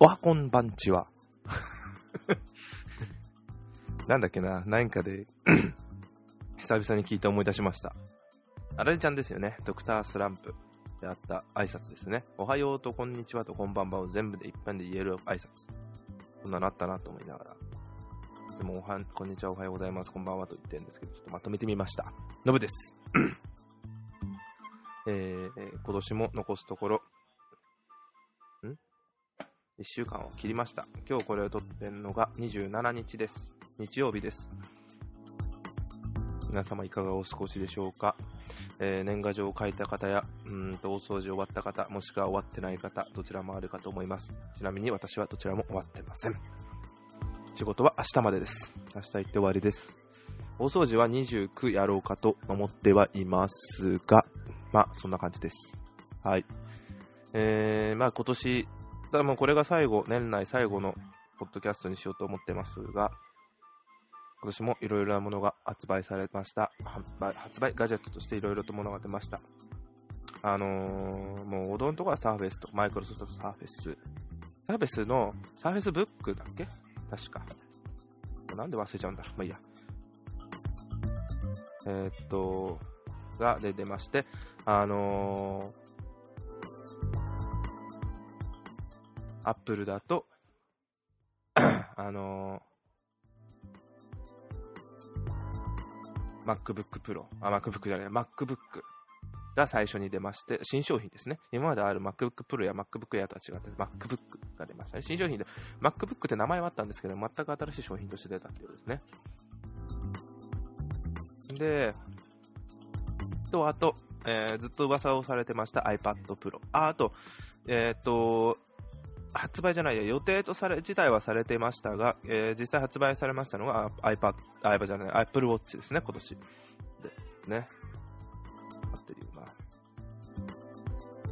おはこんばんちは。なんだっけな、何かで 久々に聞いて思い出しました。あられちゃんですよね。ドクタースランプであった挨拶ですね。おはようとこんにちはとこんばんはを全部で一般で言える挨拶。そんなのあったなと思いながら。でもおはん、こんにちは、おはようございます、こんばんはと言ってるんですけど、ちょっとまとめてみました。のぶです。えー、今年も残すところ、1週間を切りました。今日これを撮ってるのが27日です。日曜日です。皆様いかがお過ごしでしょうか、えー、年賀状を書いた方や、うんと大掃除終わった方、もしくは終わってない方、どちらもあるかと思います。ちなみに私はどちらも終わってません。仕事は明日までです。明日行って終わりです。大掃除は29やろうかと思ってはいますが、まあ、そんな感じです。はい。えー、まあ今年、多分これが最後、年内最後のポッドキャストにしようと思ってますが、今年もいろいろなものが発売されました。発売、ガジェットとしていろいろとものが出ました。あのー、もう、おどんとかはサーフェスと、マイクロソフトサーフェス。サーフェスの、サーフェスブックだっけ？確か。なんで忘れちゃうんだろう。まあいいや。えー、っと、が出てまして、あのー、アップルだと、あのー、MacBook Pro、あ、MacBook じゃない、MacBook が最初に出まして、新商品ですね。今まである MacBook Pro や MacBook Air とは違って MacBook が出ましたね。新商品で、MacBook って名前はあったんですけど、全く新しい商品として出たっていうことですね。で、と、あと、えー、ずっと噂をされてました iPad Pro。あ、あと、えっ、と、発売じゃないや、予定とされ、自体はされていましたが、えー、実際発売されましたのが iPad、iPad じゃない、Apple Watch ですね、今年。で、ね。合ってるよ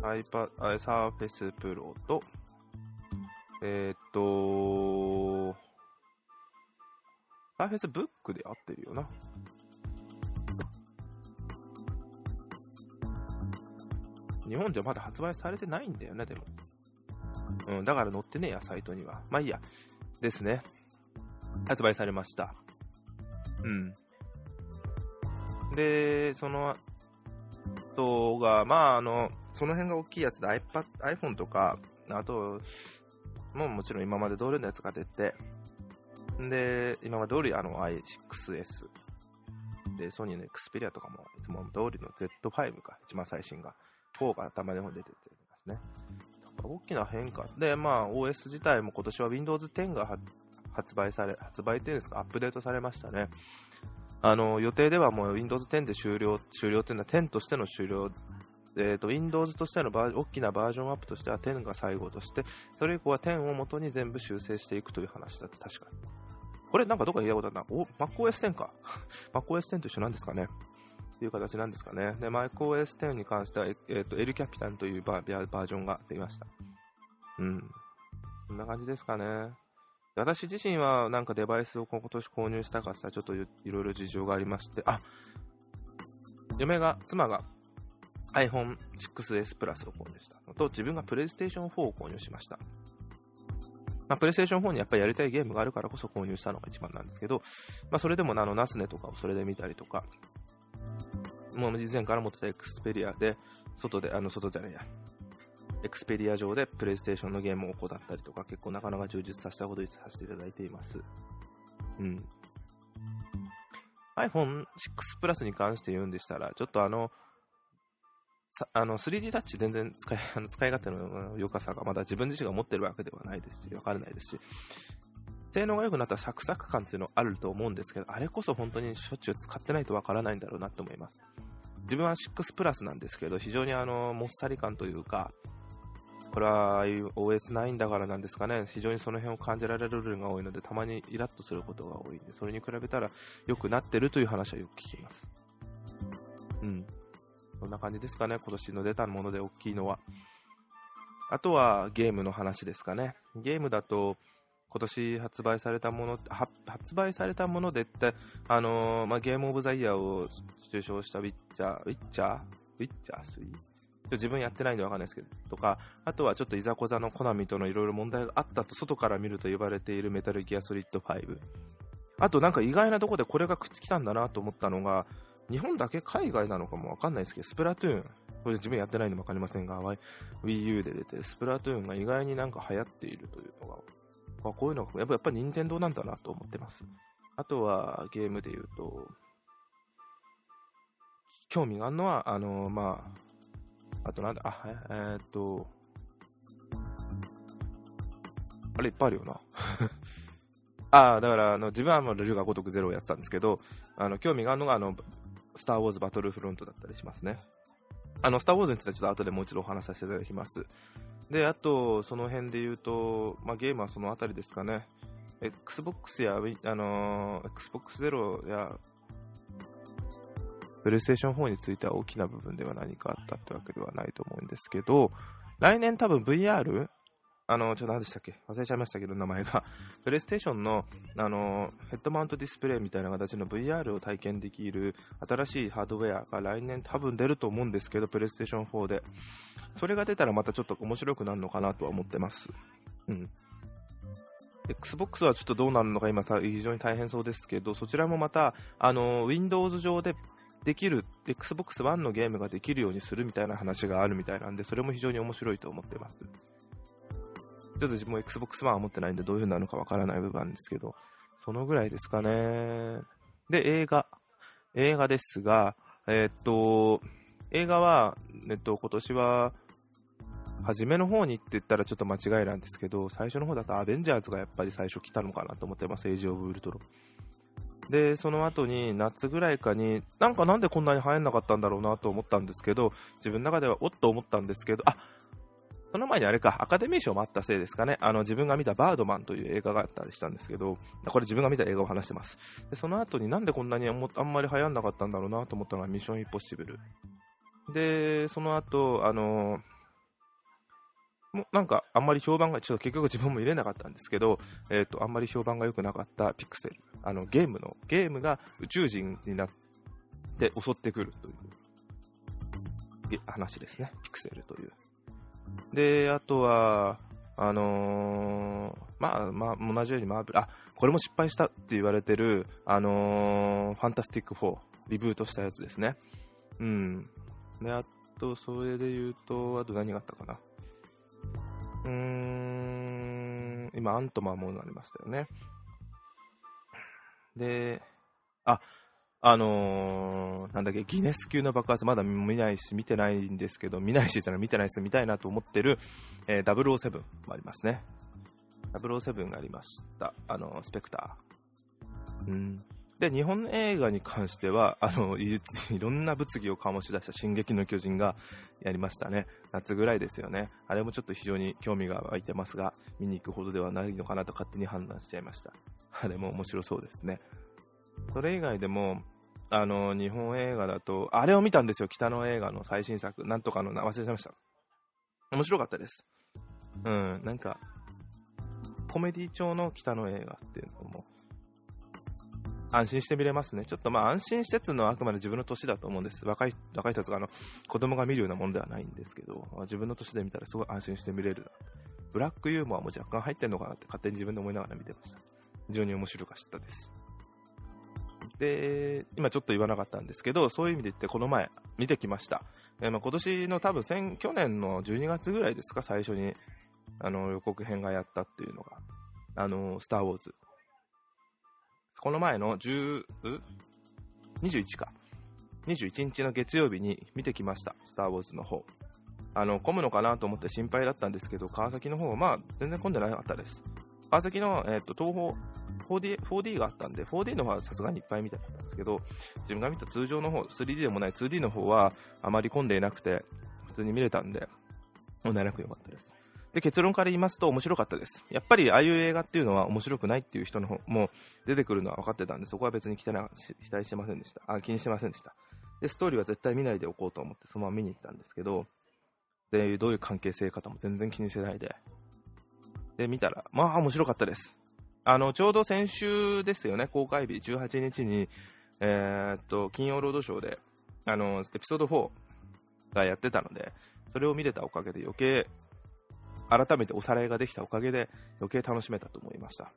な。iPad、Surface Pro と、えっ、と、Surface Book で合ってるよな。日本じゃまだ発売されてないんだよね、でも。うん、だから載ってねえや、サイトには。まあいいや。ですね。発売されました。うん。で、そのとが、まあ、あの、その辺が大きいやつで iPad、iPhone とか、あと、もうもちろん今まで通りのやつが出て、で、今まで通りあの i6S、で、ソニーの Xperia とかも、いつも通りの Z5 か、一番最新が4が頭の方に出てますね。大きな変化。で、まあ、OS 自体も今年は Windows 10が発売され、発売っていうんですか、アップデートされましたね。あの、予定ではもう Windows 10で終了、終了っていうのは10としての終了えーと、Windows としてのバー大きなバージョンアップとしては10が最後として、それ以降は10を元に全部修正していくという話だって確かに。これなんかどっかで聞いたことあるな。お、MacOS10 か。MacOS10 と一緒なんですかね。っていう形なんですかね。で、MacOS10 に関しては、えっ、ー、と、L キャピタンというバージョンが出ました。うん。こんな感じですかね。私自身はなんかデバイスを今年購入したかしたらちょっといろいろ事情がありまして、あ、嫁が、妻が iPhone 6S プラスを購入したのと、自分が PlayStation 4を購入しました。まあ、プレイステーション4にやっぱりやりたいゲームがあるからこそ購入したのが一番なんですけど、まあ、それでもあの、ナスネとかをそれで見たりとか、もう以前から持ってたエクスペリアで、外で、あの、外じゃねえや。エクスペリア上でプレイステーションのゲームを行ったりとか、結構なかなか充実させたことにさせていただいています。うん。iPhone 6 Plus に関して言うんでしたら、ちょっとあの、あの 3D タッチ全然使いあの使い勝手の良さがまだ自分自身が持ってるわけではないですし、わからないですし、性能が良くなったサクサク感っていうのあると思うんですけど、あれこそ本当にしょっちゅう使ってないとわからないんだろうなと思います。自分は6プラスなんですけど、非常にあの、もっさり感というか、これは OS9 だからなんですかね、非常にその辺を感じられる部分が多いので、たまにイラッとすることが多いんで、それに比べたら良くなってるという話はよく聞きます。うん。そんな感じですかね、今年の出たもので大きいのは。あとはゲームの話ですかね。ゲームだと、今年発売されたもの、発売されたものでって、あのー、まあ、ゲームオブザイヤーを受賞したウィッチャー、ウィッチャーウィッチャー 3? 自分やってないんでわかんないですけど、とか、あとはちょっといざこざのコナミとのいろいろ問題があったと外から見ると呼ばれているメタルギアソリッド5。あとなんか意外なとこでこれがくっつきたんだなと思ったのが、日本だけ海外なのかもわかんないですけど、スプラトゥーン。これ自分やってないのわかりませんが、Wii U で出てるスプラトゥーンが意外になんか流行っているというのが、あこういうのがやっぱやっぱ任天堂なんだなと思ってます。あとはゲームで言うと、興味があるのは、あのー、まあ、あとなんだ、あ、えー、っと、あれいっぱいあるよな。ああ、だから、あの、自分はもうルルが如くゼロをやってたんですけど、あの、興味があるのが、あの、スター・ウォーズ・バトルフロントだったりしますね。あの、スター・ウォーズについてはちょっと後でもう一度お話しさせていただきます。で、あと、その辺で言うと、まあ、ゲームはその辺りですかね。Xbox や、あのー、Xbox ゼロや、プレイステーション4については大きな部分では何かあったってわけではないと思うんですけど、来年多分 VR あの、ちょっと何でしたっけ？忘れちゃいましたけど、名前が。プレイステーションの、あの、ヘッドマウントディスプレイみたいな形の VR を体験できる新しいハードウェアが来年多分出ると思うんですけど、プレイステーション4で。それが出たらまたちょっと面白くなるのかなとは思ってます。うん。Xbox はちょっとどうなるのか今非常に大変そうですけど、そちらもまた、あの、Windows 上でできる、Xbox One のゲームができるようにするみたいな話があるみたいなんで、それも非常に面白いと思ってます。ちょっと自分も Xbox One は持ってないんでどういう風になるのかわからない部分なんですけど、そのぐらいですかね。で、映画。映画ですが、えー、っと、映画は、えっと、今年は、初めの方にって言ったらちょっと間違いなんですけど、最初の方だとアベンジャーズがやっぱり最初来たのかなと思ってます、エイジ・オブ・ウルトロで、その後に夏ぐらいかに、なんかなんでこんなに流行んなかったんだろうなと思ったんですけど、自分の中ではおっと思ったんですけど、あその前にあれか、アカデミー賞もあったせいですかね、あの自分が見たバードマンという映画があったりしたんですけど、これ自分が見た映画を話してます。でその後になんでこんなにあんまり流行んなかったんだろうなと思ったのがミッションインポッシブル。で、その後、あのもなんかあんまり評判が、ちょっと結局自分も入れなかったんですけど、えっ、ー、と、あんまり評判が良くなかったピクセル。あの、ゲームの、ゲームが宇宙人になって襲ってくるという話ですね。ピクセルという。で、あとは、あのー、まあ、まあ、同じようにマーブル、あ、これも失敗したって言われてる、あのー、ファンタスティック4、リブートしたやつですね。うん。で、あと、それで言うと、あと何があったかな。うーん、今、アントマンもなりましたよね。で、あ、あのー、なんだっけ、ギネス級の爆発、まだ見ないし、見てないんですけど、見ないし、じゃ見てないです、見たいなと思ってる、えー、007もありますね。007がありました。あの、スペクター。うん。で、日本映画に関しては、あの、いろんな物議を醸し出した進撃の巨人がやりましたね。夏ぐらいですよね。あれもちょっと非常に興味が湧いてますが、見に行くほどではないのかなと勝手に判断しちゃいました。あれも面白そうですね。それ以外でも、あの、日本映画だと、あれを見たんですよ、北の映画の最新作。なんとかの、忘れちゃいました。面白かったです。うん、なんか、コメディ調の北の映画っていうのも、安心して見れますね。ちょっとまあ安心してつのはあくまで自分の年だと思うんです。若い、若い人たちがあの、子供が見るようなもんではないんですけど、自分の年で見たらすごい安心して見れるな。ブラックユーモアも若干入ってんのかなって勝手に自分で思いながら見てました。非常に面白かったです。で、今ちょっと言わなかったんですけど、そういう意味で言ってこの前見てきました。えー、まあ、今年の多分先、去年の12月ぐらいですか、最初にあの予告編がやったっていうのが、あの、スター・ウォーズ。この前の10、21か。21日の月曜日に見てきました、スター・ウォーズの方。あの、混むのかなと思って心配だったんですけど、川崎の方は、まあ、全然混んでなかったです。川崎の、えーと、東方 4D, 4D があったんで、4D の方はさすがにいっぱい見てたんですけど、自分が見た通常の方、3D でもない 2D の方はあまり混んでいなくて、普通に見れたんで、問題なく良かったです。で、結論から言いますと面白かったです。やっぱりああいう映画っていうのは面白くないっていう人の方も出てくるのは分かってたんで、そこは別に期待期待してませんでした。あ、気にしてませんでした。で、ストーリーは絶対見ないでおこうと思ってそのまま見に行ったんですけど、で、どういう関係性かも全然気にしてないで。で、見たら、まあ面白かったです。あの、ちょうど先週ですよね、公開日18日に、えー、っと、金曜ロードショーで、あの、エピソード4がやってたので、それを見れたおかげで余計、改めておさらいができたおかげで余計楽しめたと思いました。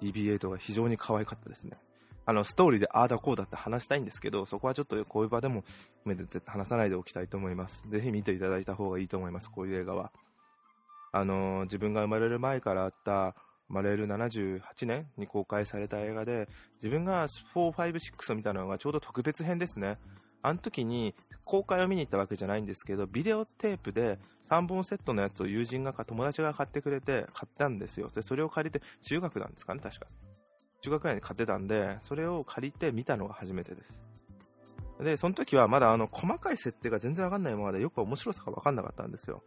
BB8 が非常に可愛かったですね。あの、ストーリーでああだこうだって話したいんですけど、そこはちょっとこういう場でも絶対話さないでおきたいと思います。ぜひ見ていただいた方がいいと思います、こういう映画は。あの、自分が生まれる前からあった生まれる78年に公開された映画で、自分が4、5、6を見たのがちょうど特別編ですね。あの時に公開を見に行ったわけじゃないんですけど、ビデオテープで3本セットのやつを友人が、友達が買ってくれて買ったんですよ。で、それを借りて、中学なんですかね、確か。中学ぐらいに買ってたんで、それを借りて見たのが初めてです。で、その時はまだあの細かい設定が全然わかんないままでよく面白さがわかんなかったんですよ。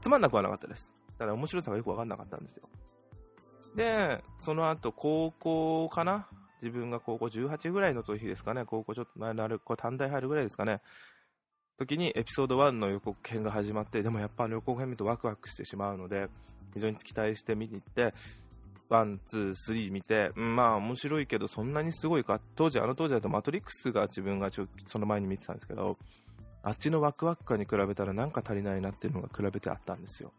つまんなくはなかったです。ただ面白さがよくわかんなかったんですよ。で、その後、高校かな？自分が高校18ぐらいの時ですかね、高校ちょっと前のある、これ短大入るぐらいですかね、時にエピソード1の予告編が始まって、でもやっぱ予告編見るとワクワクしてしまうので、非常に期待して見に行って、1、2、3見て、うん、まあ面白いけど、そんなにすごいか、当時、あの当時だとマトリックスが自分がちょその前に見てたんですけど、あっちのワクワク感に比べたらなんか足りないなっていうのが比べてあったんですよ。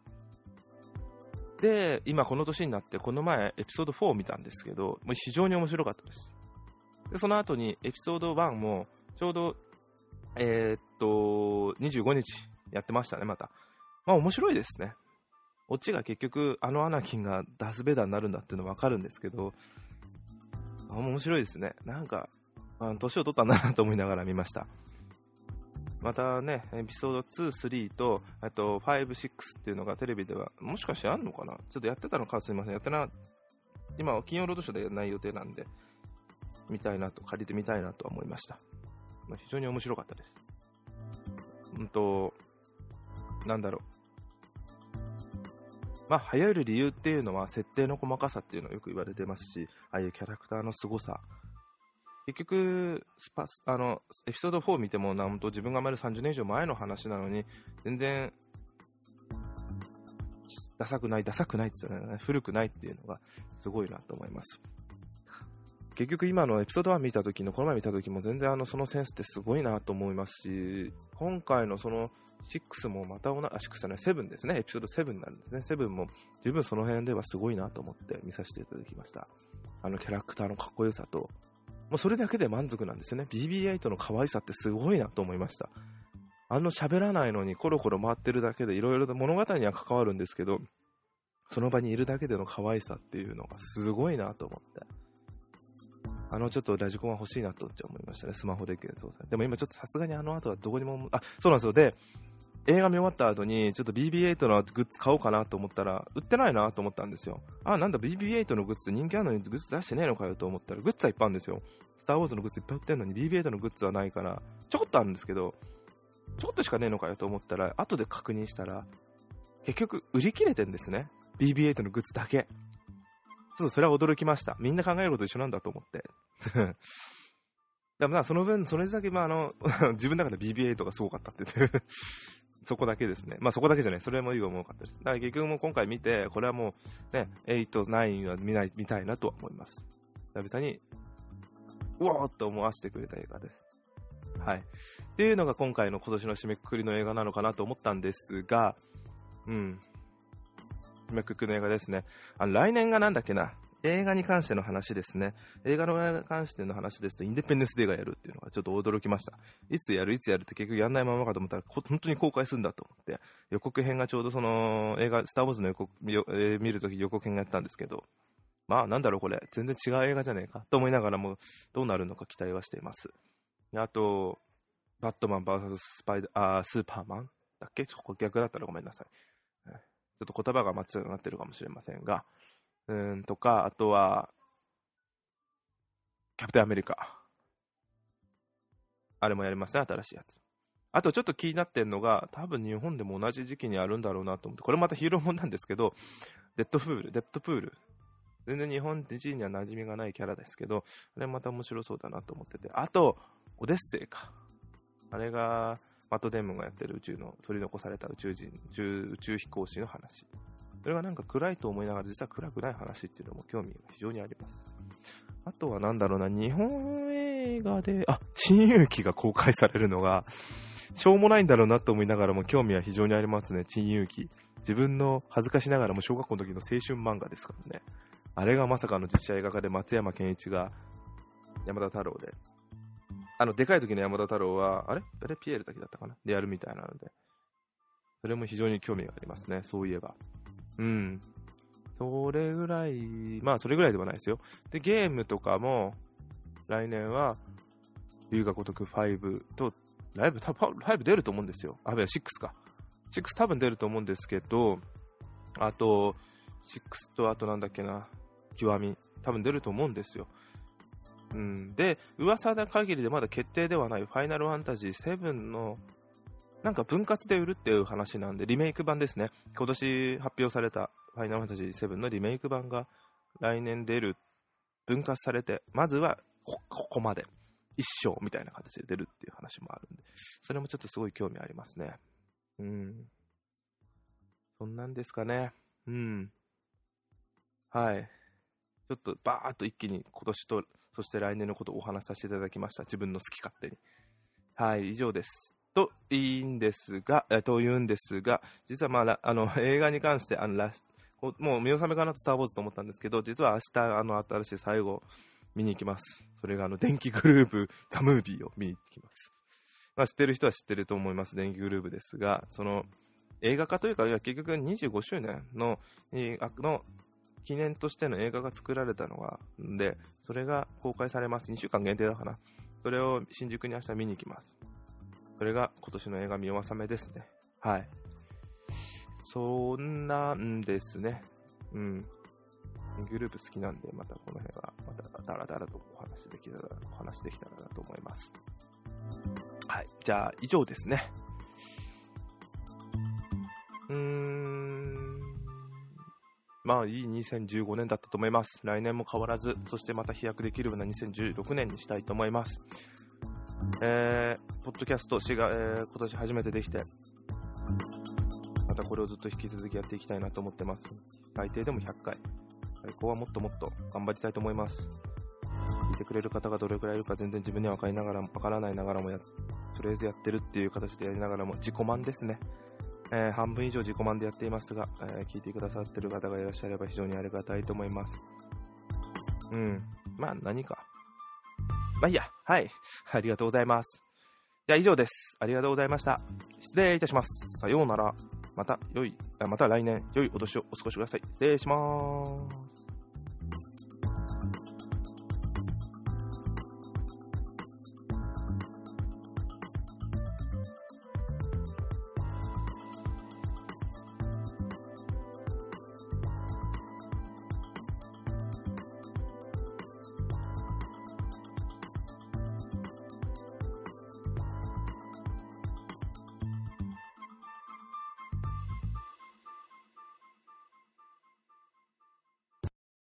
で、今この年になって、この前エピソード4を見たんですけど、もう非常に面白かったです。で、その後にエピソード1も、ちょうど、えー、っと、25日やってましたね、また。まあ面白いですね。オチが結局、あのアナキンがダスベダーになるんだっていうの分かるんですけど、面白いですね。なんか、年を取ったんだなと思いながら見ました。またね、エピソード2、3と、あと5、6っていうのがテレビでは、もしかしてあんのかな？ちょっとやってたのかすみません。やってな、今は金曜ロードショーでやらない予定なんで、見たいなと、借りてみたいなと思いました。まあ、非常に面白かったです。うんと、なんだろう。まあ、流行る理由っていうのは、設定の細かさっていうのはよく言われてますし、ああいうキャラクターの凄さ結局スパあの、エピソード4見ても、なんと自分が生まだ30年以上前の話なのに、全然、ダサくない、ダサくないって言ったね、古くないっていうのがすごいなと思います。結局今のエピソード1見た時の、この前見た時も全然あのそのセンスってすごいなと思いますし、今回のその6もまた同じ、あ、6じゃない、7ですね、エピソード7になるんですね。7も十分その辺ではすごいなと思って見させていただきました。あのキャラクターのかっこよさと、もうそれだけで満足なんですよね。BB8 の可愛さってすごいなと思いました。あの喋らないのにコロコロ回ってるだけでいろいろと物語には関わるんですけど、その場にいるだけでの可愛さっていうのがすごいなと思って。あのちょっとラジコンは欲しいなと思いましたね、スマホで検索さでも今ちょっとさすがにあの後はどこにも、あ、そうなんですよ。で、映画見終わった後に、ちょっと BB8 のグッズ買おうかなと思ったら、売ってないなと思ったんですよ。あ、なんだ BB8 のグッズって人気あるのにグッズ出してねえのかよと思ったら、グッズはいっぱいあるんですよ。スター・ウォーズのグッズいっぱい売ってるのに BB8 のグッズはないから、ちょこっとあるんですけど、ちょこっとしかねえのかよと思ったら、後で確認したら、結局売り切れてんですね。BB8 のグッズだけ。ちょっとそれは驚きました。みんな考えること一緒なんだと思って。でもその分、それだけ、まあ、あの、自分の中で BB8 がすごかったってってそこだけですね。まあそこだけじゃない。それもいい思かったです。だから結局も今回見て、これはもうね、8、9は見ない、見たいなとは思います。久々にうわーって思わせてくれた映画です。はい。っていうのが今回の今年の締めくくりの映画なのかなと思ったんですが、うん。締めくくりの映画ですね。あの来年がなんだっけな。映画に関しての話ですね。映画に関しての話ですと、インデペンデンスデーがやるっていうのがちょっと驚きました。いつやる、いつやるって結局やんないままかと思ったら、本当に公開するんだと思って、予告編がちょうどその映画、スター・ウォーズの予告、えー、見るとき予告編がやったんですけど、まあなんだろうこれ、全然違う映画じゃねえかと思いながらも、どうなるのか期待はしています。あと、バットマン VS スパイダあスーパーマンだっけ？ちょっと逆だったらごめんなさい。ちょっと言葉が間違ってるかもしれませんが、うんとか、あとは、キャプテンアメリカ。あれもやりますね、新しいやつ。あとちょっと気になってるのが、多分日本でも同じ時期にあるんだろうなと思って、これまたヒーローもんなんですけど、デッドプール、デッドプール全然日本人には馴染みがないキャラですけど、あれまた面白そうだなと思ってて。あと、オデッセイか。あれが、マット・デーモンがやってる宇宙の取り残された宇宙人、宇宙飛行士の話。それがなんか暗いと思いながら、実は暗くない話っていうのも興味が非常にあります。あとはなんだろうな、日本映画で、あ、新勇気が公開されるのが、しょうもないんだろうなと思いながらも興味は非常にありますね、珍遊記。自分の恥ずかしながらも小学校の時の青春漫画ですからね。あれがまさかの実写映画化で松山ケンイチが山田太郎で。あの、でかい時の山田太郎は、あれ？あれ？ピエールだけだったかな？でやるみたいなので。それも非常に興味がありますね、そういえば。うん。それぐらい、まあそれぐらいではないですよ。で、ゲームとかも、来年は、龍が如く5と、ライブ、多分5出ると思うんですよ。あ、いや、6か。6多分出ると思うんですけど、あと、6とあとなんだっけな、極み、多分出ると思うんですよ。うん、で、噂な限りでまだ決定ではないファイナルファンタジー7のなんか分割で売るっていう話なんで、リメイク版ですね。今年発表されたファイナルファンタジー7のリメイク版が来年出る、分割されて、まずはここまで、一章みたいな形で出るっていう話もあるんで、それもちょっとすごい興味ありますね。うん。そんなんですかね。うん。はい。ちょっとバーっと一気に今年と、そして来年のことをお話しさせていただきました。自分の好き勝手に。はい、以上です。といいんですが、と言うんですが、実は、まあ、あの映画に関してあのラもう見納めかなとスター・ウォーズと思ったんですけど、実は明日あの新しい最後見に行きます。それがあの電気グループザ・ムービーを見に行きます。まあ、知ってる人は知ってると思います、電気グループですが、その映画化というか、結局25周年のの記念としての映画が作られたのが、で、それが公開されます。2週間限定だから。それを新宿に明日見に行きます。それが今年の映画見納めですね。はい。そんなんですね。うん。グループ好きなんで、またこの辺は、またダラダラとお話できたら、お話できたらなと思います。はい。じゃあ、以上ですね。うーん。まあ、いい2015年だったと思います。来年も変わらず、そしてまた飛躍できるような2016年にしたいと思います。えー、ポッドキャスト4が、えー、今年初めてできて、またこれをずっと引き続きやっていきたいなと思ってます。最低でも100回。最高はもっともっと頑張りたいと思います。聞いてくれる方がどれくらいいるか全然自分には分かりながらも、分からないながらもや、とりあえずやってるっていう形でやりながらも自己満ですね。えー、半分以上自己満でやっていますが、えー、聞いてくださってる方がいらっしゃれば非常にありがたいと思います。うん。まあ何か。まあいいや。はい。ありがとうございます。じゃあ以上です。ありがとうございました。失礼いたします。さようなら。また良い、また来年良いお年をお過ごしください。失礼します。